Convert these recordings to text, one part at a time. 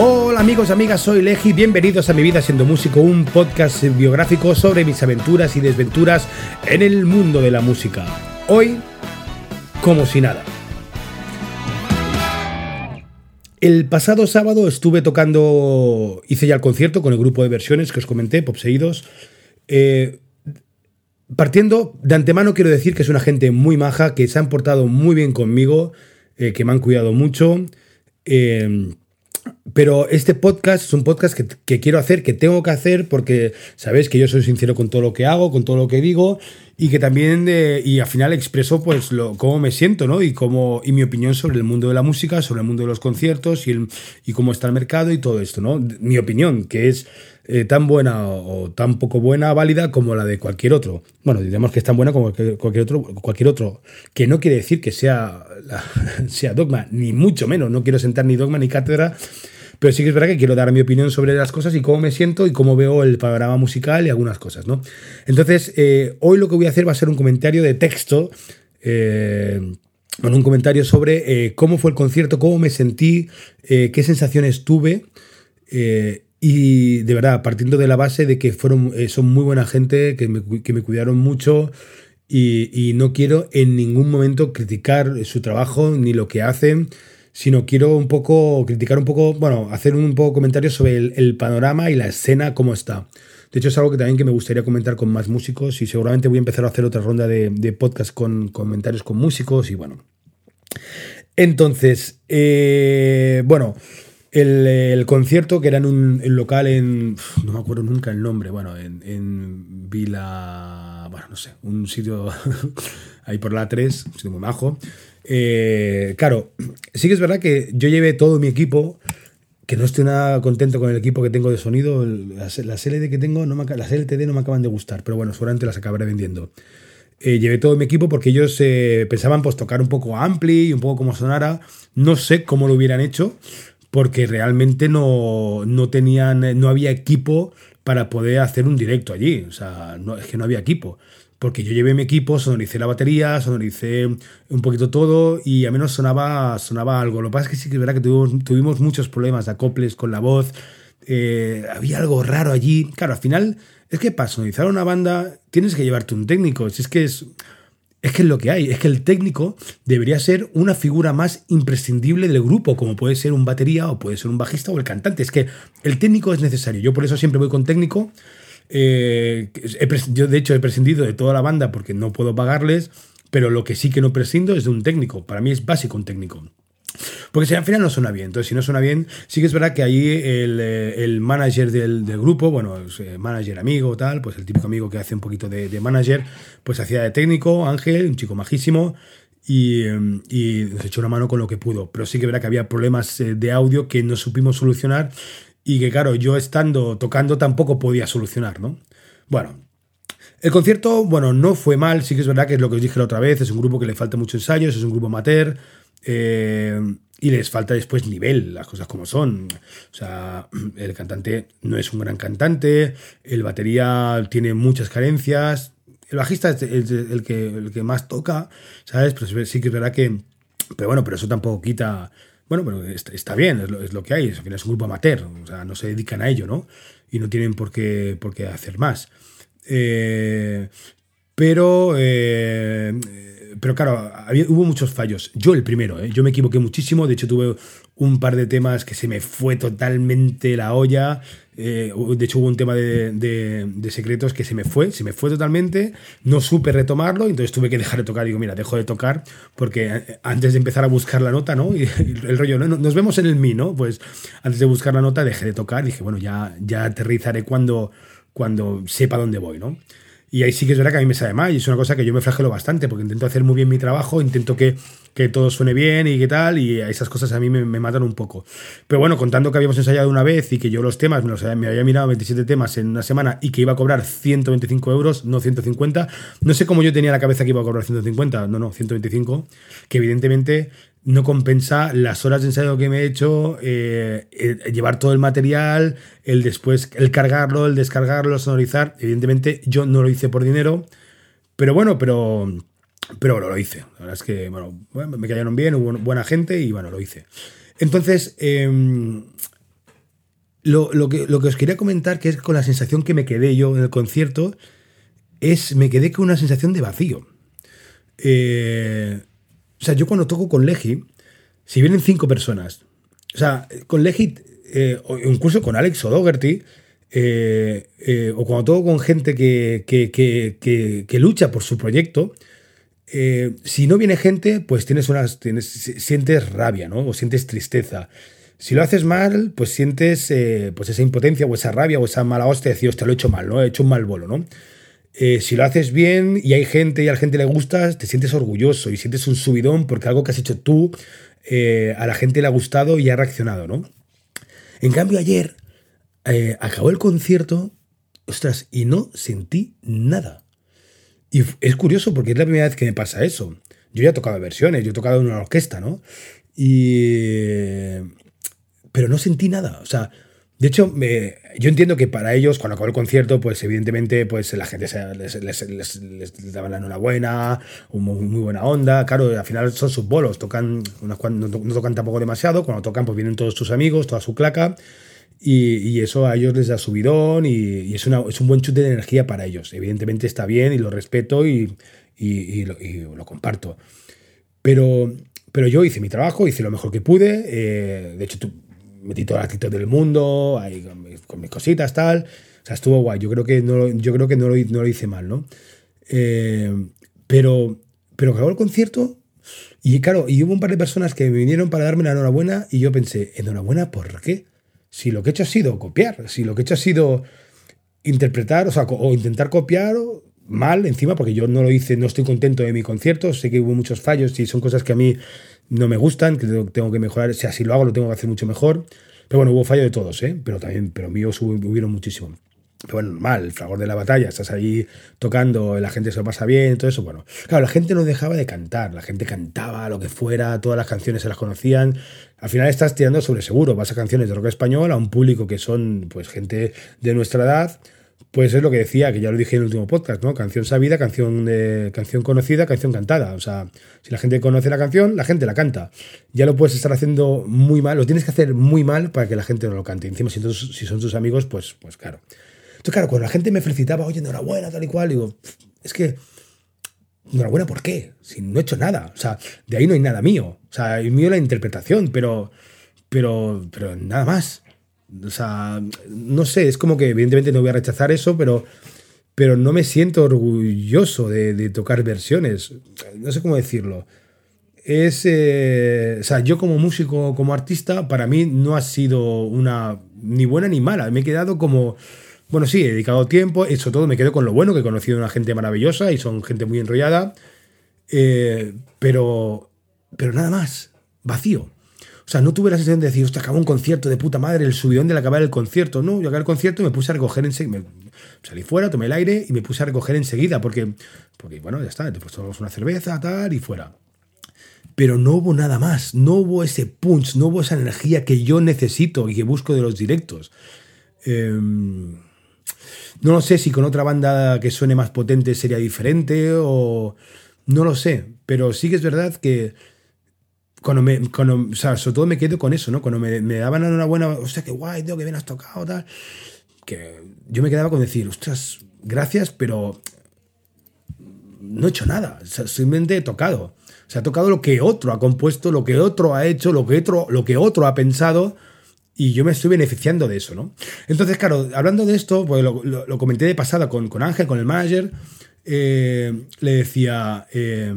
Hola amigos, amigas, soy Leji, bienvenidos a Mi Vida Siendo Músico, un podcast biográfico sobre mis aventuras y desventuras en el mundo de la música. Hoy, como si nada. El pasado sábado estuve tocando, hice ya el concierto con el grupo de versiones que os comenté, Popseídos. Eh, partiendo de antemano quiero decir que es una gente muy maja, que se han portado muy bien conmigo, eh, que me han cuidado mucho. Eh, pero este podcast es un podcast que, quiero hacer, que tengo que hacer, porque sabéis que yo soy sincero con todo lo que hago, con todo lo que digo, y que también, eh, y al final expreso pues lo, cómo me siento, ¿no? Y, cómo, y mi opinión sobre el mundo de la música, sobre el mundo de los conciertos y, el, y cómo está el mercado y todo esto, ¿no? Mi opinión, que es eh, tan buena o, tan poco buena, válida como la de cualquier otro. Bueno, diremos que es tan buena como cualquier otro, cualquier otro que no quiere decir que sea, sea dogma, ni mucho menos, no quiero sentar ni dogma ni cátedra pero sí que es verdad que quiero dar mi opinión sobre las cosas y cómo me siento y cómo veo el panorama musical y algunas cosas, ¿no? Entonces, eh, hoy lo que voy a hacer va a ser un comentario de texto. Eh, un comentario sobre eh, cómo fue el concierto, cómo me sentí, qué sensaciones tuve. y de verdad, partiendo de la base de que fueron, son muy buena gente, que me, que me cuidaron mucho y, y, no quiero en ningún momento criticar su trabajo ni lo que hacen sino quiero un poco criticar un poco, bueno, hacer un poco comentarios sobre el, panorama y la escena, cómo está. De hecho, es algo que también que me gustaría comentar con más músicos y seguramente voy a empezar a hacer otra ronda de, podcast con comentarios con músicos y bueno. Entonces, eh, bueno, el, concierto que era en un local en, no me acuerdo nunca el nombre, bueno, en, en Vila, bueno, no sé, un sitio ahí por la 3, un sitio muy majo. Eh, claro, sí que es verdad que yo llevé todo mi equipo, que no estoy nada contento con el equipo que tengo de sonido. Las, LD que tengo, no me, las LTD no me acaban de gustar, pero bueno, seguramente las acabaré vendiendo. Eh, llevé todo mi equipo porque ellos eh, pensaban pues tocar un poco ampli y un poco como sonara. No sé cómo lo hubieran hecho porque realmente no, no tenían, no había equipo para poder hacer un directo allí. O sea, es que no había equipo porque yo llevé mi equipo, sonoricé la batería, sonoricé un poquito todo y a menos sonaba, sonaba algo. Lo que pasa es que sí que es verdad que tuvimos, tuvimos muchos problemas de acoples con la voz, eh, había algo raro allí. Claro, al final es que para sonorizar una banda tienes que llevarte un técnico, si es que es... Es que es lo que hay, es que el técnico debería ser una figura más imprescindible del grupo, como puede ser un batería o puede ser un bajista o el cantante. Es que el técnico es necesario. Yo por eso siempre voy con técnico, eh, yo, de hecho, he prescindido de toda la banda porque no puedo pagarles, pero lo que sí que no prescindo es de un técnico. Para mí es básico un técnico. Porque si al final no suena bien, entonces si no suena bien, sí que es verdad que ahí el, eh, manager del, grupo, bueno, eh, manager amigo, tal, pues el típico amigo que hace un poquito de, manager, pues hacía de técnico, Ángel, un chico majísimo, y, y, nos echó una mano con lo que pudo. Pero sí que verdad que había problemas de audio que no supimos solucionar y que claro, yo estando tocando tampoco podía solucionar, ¿no? Bueno, el concierto, bueno, no fue mal, sí que es verdad que es lo que os dije la otra vez, es un grupo que le falta muchos ensayos, es un grupo amateur, eh, y les falta después nivel, las cosas como son. O sea, el cantante no es un gran cantante, el batería tiene muchas carencias, el bajista es el, que, el que más toca, ¿sabes? Pero sí que es verdad que... Pero bueno, pero eso tampoco quita bueno, pero está, bien, es lo, que hay, es, es un grupo amateur, o sea, no se dedican a ello, ¿no? Y no tienen por qué, por qué hacer más. Eh, pero, eh, pero claro, hubo muchos fallos. Yo el primero, ¿eh? yo me equivoqué muchísimo, de hecho tuve un par de temas que se me fue totalmente la olla. Eh, de hecho, hubo un tema de, secretos que se me fue, se me fue totalmente. No supe retomarlo, entonces tuve que dejar de tocar. Digo, mira, dejo de tocar porque eh, antes de empezar a buscar la nota, ¿no? Y el rollo, ¿no? Nos vemos en el mi, ¿no? Pues antes de buscar la nota dejé de tocar. Dije, bueno, ya, ya aterrizaré cuando, cuando sepa dónde voy, ¿no? Y ahí sí que es verdad que a mí me sabe mal y es una cosa que yo me flagelo bastante porque intento hacer muy bien mi trabajo, intento que, que todo suene bien y qué tal, y esas cosas a mí me, matan un poco. Pero bueno, contando que habíamos ensayado una vez y que yo los temas, me, había mirado 27 temas en una semana y que iba a cobrar 125 euros, no 150, no sé cómo yo tenía la cabeza que iba a cobrar 150, no, no, 125, que evidentemente no compensa las horas de ensayo que me he hecho, eh, llevar todo el material, el después, el cargarlo, el descargarlo, sonorizar. Evidentemente, yo no lo hice por dinero, pero bueno, pero, pero lo hice. La verdad es que, bueno, me cayeron bien, hubo buena gente y bueno, lo hice. Entonces, em, lo, que, lo que os quería comentar, que es con la sensación que me quedé yo en el concierto, es me quedé con una sensación de vacío. Eh, o sea, yo cuando toco con Legi, si vienen cinco personas, o sea, con Legi, eh, incluso con Alex o Dougherty, eh, eh, o cuando toco con gente que, que, lucha por su proyecto, si no viene gente, pues tienes unas, sientes rabia, ¿no? O sientes tristeza. Si lo haces mal, pues sientes pues esa impotencia o esa rabia o esa mala hostia de decir, hostia, lo he hecho mal, ¿no? He hecho un mal bolo, ¿no? Eh, si lo haces bien y hay gente y a la gente le gusta, te sientes orgulloso y sientes un subidón porque algo que has hecho tú eh, a la gente le ha gustado y ha reaccionado, ¿no? En cambio, ayer eh, acabó el concierto, ostras, y no sentí nada. Y es curioso porque es la primera vez que me pasa eso. Yo ya he tocado versiones, yo he tocado en una orquesta, ¿no? Y... Pero no sentí nada. O sea, de hecho, yo entiendo que para ellos, cuando acabó el concierto, pues evidentemente pues la gente les, les, daba la enhorabuena, muy, muy, buena onda. Claro, al final son sus bolos, tocan, no, tocan tampoco demasiado, cuando tocan pues vienen todos sus amigos, toda su claca, y, eso a ellos les da subidón y, es, una, es un buen chute de energía para ellos. Evidentemente está bien y lo respeto y, lo, lo, comparto. Pero, pero yo hice mi trabajo, hice lo mejor que pude. Eh, de hecho, metí toda la actitud del mundo, ahí con, mis cositas, tal. O sea, estuvo guay. Yo creo que no, yo creo que no, lo, no lo hice mal, ¿no? Eh, pero, pero acabó el concierto y claro, y hubo un par de personas que me vinieron para darme la enhorabuena y yo pensé, ¿enhorabuena por qué? Si lo que he hecho ha sido copiar, si lo que he hecho ha sido interpretar, o sea, o intentar copiar mal encima, porque yo no lo hice, no estoy contento de mi concierto, sé que hubo muchos fallos y son cosas que a mí no me gustan, que tengo que mejorar. O sea, si lo hago, lo tengo que hacer mucho mejor. Pero bueno, hubo fallo de todos, ¿eh? Pero también, pero míos hubieron muchísimo. Bueno, normal, el fragor de la batalla, estás ahí tocando, la gente se lo pasa bien, todo eso, bueno. Claro, la gente no dejaba de cantar, la gente cantaba lo que fuera, todas las canciones se las conocían. Al final estás tirando sobre seguro, vas a canciones de rock español, a un público que son pues gente de nuestra edad, pues es lo que decía, que ya lo dije en el último podcast, ¿no? Canción sabida, canción, de, canción conocida, canción cantada. O sea, si la gente conoce la canción, la gente la canta. Ya lo puedes estar haciendo muy mal, lo tienes que hacer muy mal para que la gente no lo cante. Encima, si, si son tus amigos, pues, pues claro. Claro, cuando la gente me felicitaba, oye, enhorabuena, tal y cual, digo, es que, enhorabuena, ¿por qué? Si no he hecho nada. O sea, de ahí no hay nada mío. O sea, hay mío la interpretación, pero, pero, pero nada más. O sea, no sé, es como que evidentemente no voy a rechazar eso, pero, pero no me siento orgulloso de, tocar versiones. No sé cómo decirlo. Es, eh, o sea, yo como músico, como artista, para mí no ha sido una ni buena ni mala. Me he quedado como, bueno, sí, he dedicado tiempo, eso todo me quedo con lo bueno, que he conocido a una gente maravillosa y son gente muy enrollada, eh, pero, pero nada más, vacío. O sea, no tuve la sensación de decir, hostia, acabó un concierto de puta madre, el subidón de acabar el concierto. No, yo acabé el concierto y me puse a recoger enseguida. Salí fuera, tomé el aire y me puse a recoger enseguida porque, porque bueno, ya está, te tomamos una cerveza, tal, y fuera. Pero no hubo nada más, no hubo ese punch, no hubo esa energía que yo necesito y que busco de los directos. Em, no sé si con otra banda que suene más potente sería diferente o... No lo sé, pero sí que es verdad que cuando me, o sea, sobre todo me quedo con eso, ¿no? Cuando me, me daban una buena, o sea, qué guay, que bien has tocado, tal. Que yo me quedaba con decir, ostras, gracias, pero no he hecho nada. Simplemente he tocado. O sea, he tocado lo que otro ha compuesto, lo que otro ha hecho, lo que otro, lo que otro ha pensado. Y yo me estoy beneficiando de eso, ¿no? Entonces, claro, hablando de esto, pues lo, comenté de pasada con, con Ángel, con el manager. Eh, le decía. Eh,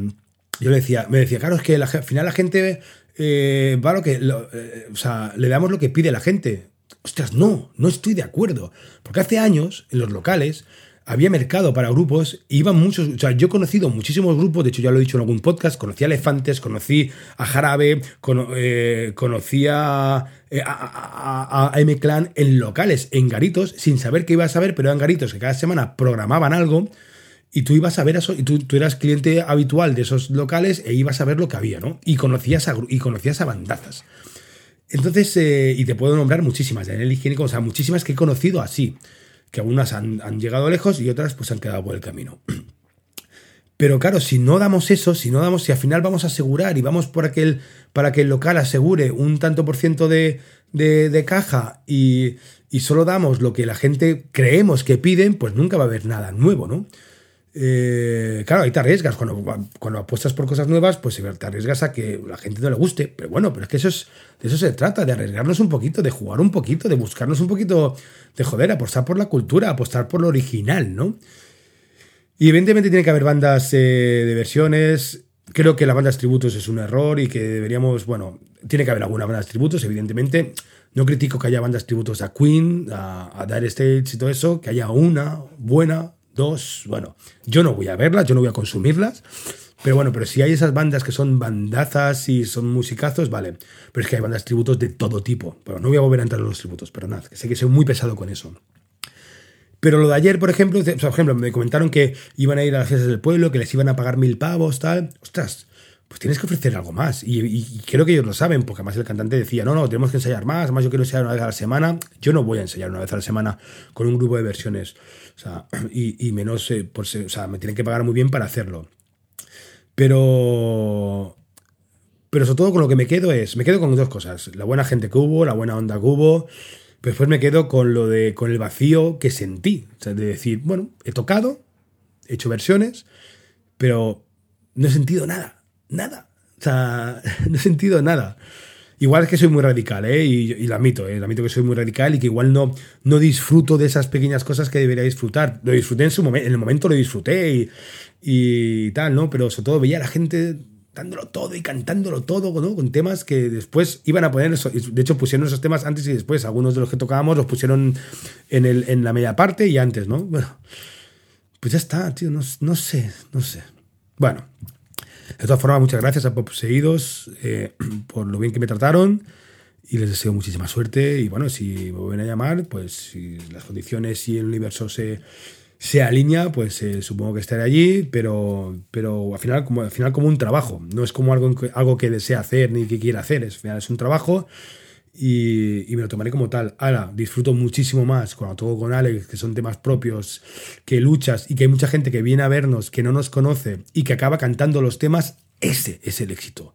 yo le decía, me decía, claro, es que al final la gente eh, va lo que. Eh, o sea, le damos lo que pide la gente. Ostras, no, no estoy de acuerdo. Porque hace años, en los locales, había mercado para grupos, iban muchos, o sea, yo he conocido muchísimos grupos, de hecho ya lo he dicho en algún podcast, conocí a Elefantes, conocí a Jarabe, eh, conocí a, a, M-Clan en locales, en garitos, sin saber qué iba a saber, pero eran garitos que cada semana programaban algo y tú ibas a ver eso, y tú, eras cliente habitual de esos locales e ibas a ver lo que había, ¿no? Y conocías a, y conocías a bandazas. Entonces, eh, y te puedo nombrar muchísimas, de el higiénico, o sea, muchísimas que he conocido así, que algunas han, han, llegado lejos y otras pues han quedado por el camino. Pero claro, si no damos eso, si no damos, si al final vamos a asegurar y vamos por aquel, para que el local asegure un tanto por ciento de, de, de caja y, y solo damos lo que la gente creemos que piden, pues nunca va a haber nada nuevo, ¿no? Eh, claro, ahí te arriesgas. Cuando, cuando apuestas por cosas nuevas, pues te arriesgas a que la gente no le guste. Pero bueno, pero es que eso es, de eso se trata, de arriesgarnos un poquito, de jugar un poquito, de buscarnos un poquito, de joder, apostar por la cultura, apostar por lo original, ¿no? Y evidentemente tiene que haber bandas eh, de versiones. Creo que las bandas tributos es un error y que deberíamos, bueno, tiene que haber algunas bandas tributos, evidentemente. No critico que haya bandas tributos a Queen, a, a Dire States y todo eso, que haya una buena, dos, bueno, yo no voy a verlas, yo no voy a consumirlas, pero bueno, pero si hay esas bandas que son bandazas y son musicazos, vale, pero es que hay bandas tributos de todo tipo, pero no voy a volver a entrar en los tributos, pero nada, que sé que soy muy pesado con eso. Pero lo de ayer, por ejemplo, por ejemplo, me comentaron que iban a ir a las fiestas del pueblo, que les iban a pagar mil pavos, tal. Ostras, pues tienes que ofrecer algo más. Y, creo que ellos lo saben, porque además el cantante decía, no, no, tenemos que ensayar más, además yo quiero ensayar una vez a la semana. Yo no voy a ensayar una vez a la semana con un grupo de versiones. O sea, y, menos, eh, por o sea, me tienen que pagar muy bien para hacerlo. Pero... Pero sobre todo con lo que me quedo es, me quedo con dos cosas. La buena gente que hubo, la buena onda que hubo. Después me quedo con lo de, con el vacío que sentí. O sea, de decir, bueno, he tocado, he hecho versiones, pero no he sentido nada nada. O sea, no he sentido nada. Igual es que soy muy radical, ¿eh? Y, lo admito, ¿eh? Lo admito que soy muy radical y que igual no, no disfruto de esas pequeñas cosas que debería disfrutar. Lo disfruté en su momento, en el momento lo disfruté y, y, tal, ¿no? Pero sobre todo veía a la gente dándolo todo y cantándolo todo, ¿no? Con temas que después iban a poner, de hecho pusieron esos temas antes y después, algunos de los que tocábamos los pusieron en, el, en la media parte y antes, ¿no? Bueno, pues ya está, tío, no, no sé, no sé. Bueno, de todas formas, muchas gracias a Poseídos eh, por lo bien que me trataron y les deseo muchísima suerte. Y bueno, si me vuelven a llamar, pues si las condiciones y el universo se, se alinea, pues eh, supongo que estaré allí, pero, pero al, final, como, al final como un trabajo. No es como algo, algo que desea hacer ni que quiera hacer, es, al final es un trabajo y, me lo tomaré como tal. Ahora, disfruto muchísimo más cuando toco con Alex, que son temas propios, que luchas y que hay mucha gente que viene a vernos, que no nos conoce y que acaba cantando los temas. Ese es el éxito.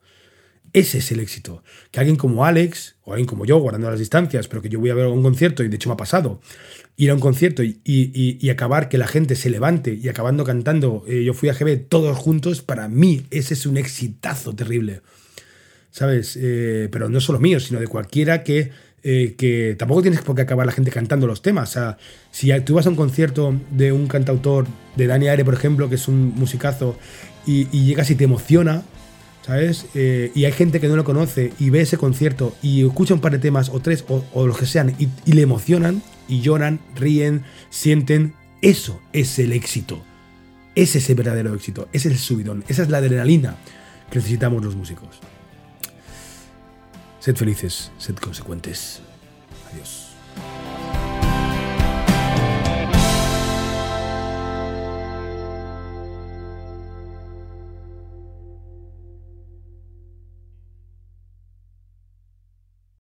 Ese es el éxito. Que alguien como Alex, o alguien como yo, guardando las distancias, pero que yo voy a ver un concierto, y de hecho me ha pasado, ir a un concierto y, acabar que la gente se levante y acabando cantando, eh, yo fui a GB todos juntos, para mí ese es un exitazo terrible. ¿Sabes? Eh, pero no solo mío, sino de cualquiera que, eh, que tampoco tienes por qué acabar la gente cantando los temas. O sea, si tú vas a un concierto de un cantautor, de Dani Aire, por ejemplo, que es un musicazo, y, llegas y te emociona, ¿sabes? Eh, y hay gente que no lo conoce y ve ese concierto y escucha un par de temas o tres o, los que sean y, y le emocionan y lloran, ríen, sienten, eso es el éxito. Ese es el verdadero éxito, ese es el subidón, esa es la adrenalina que necesitamos los músicos. Sed felices, sed consecuentes. Adiós.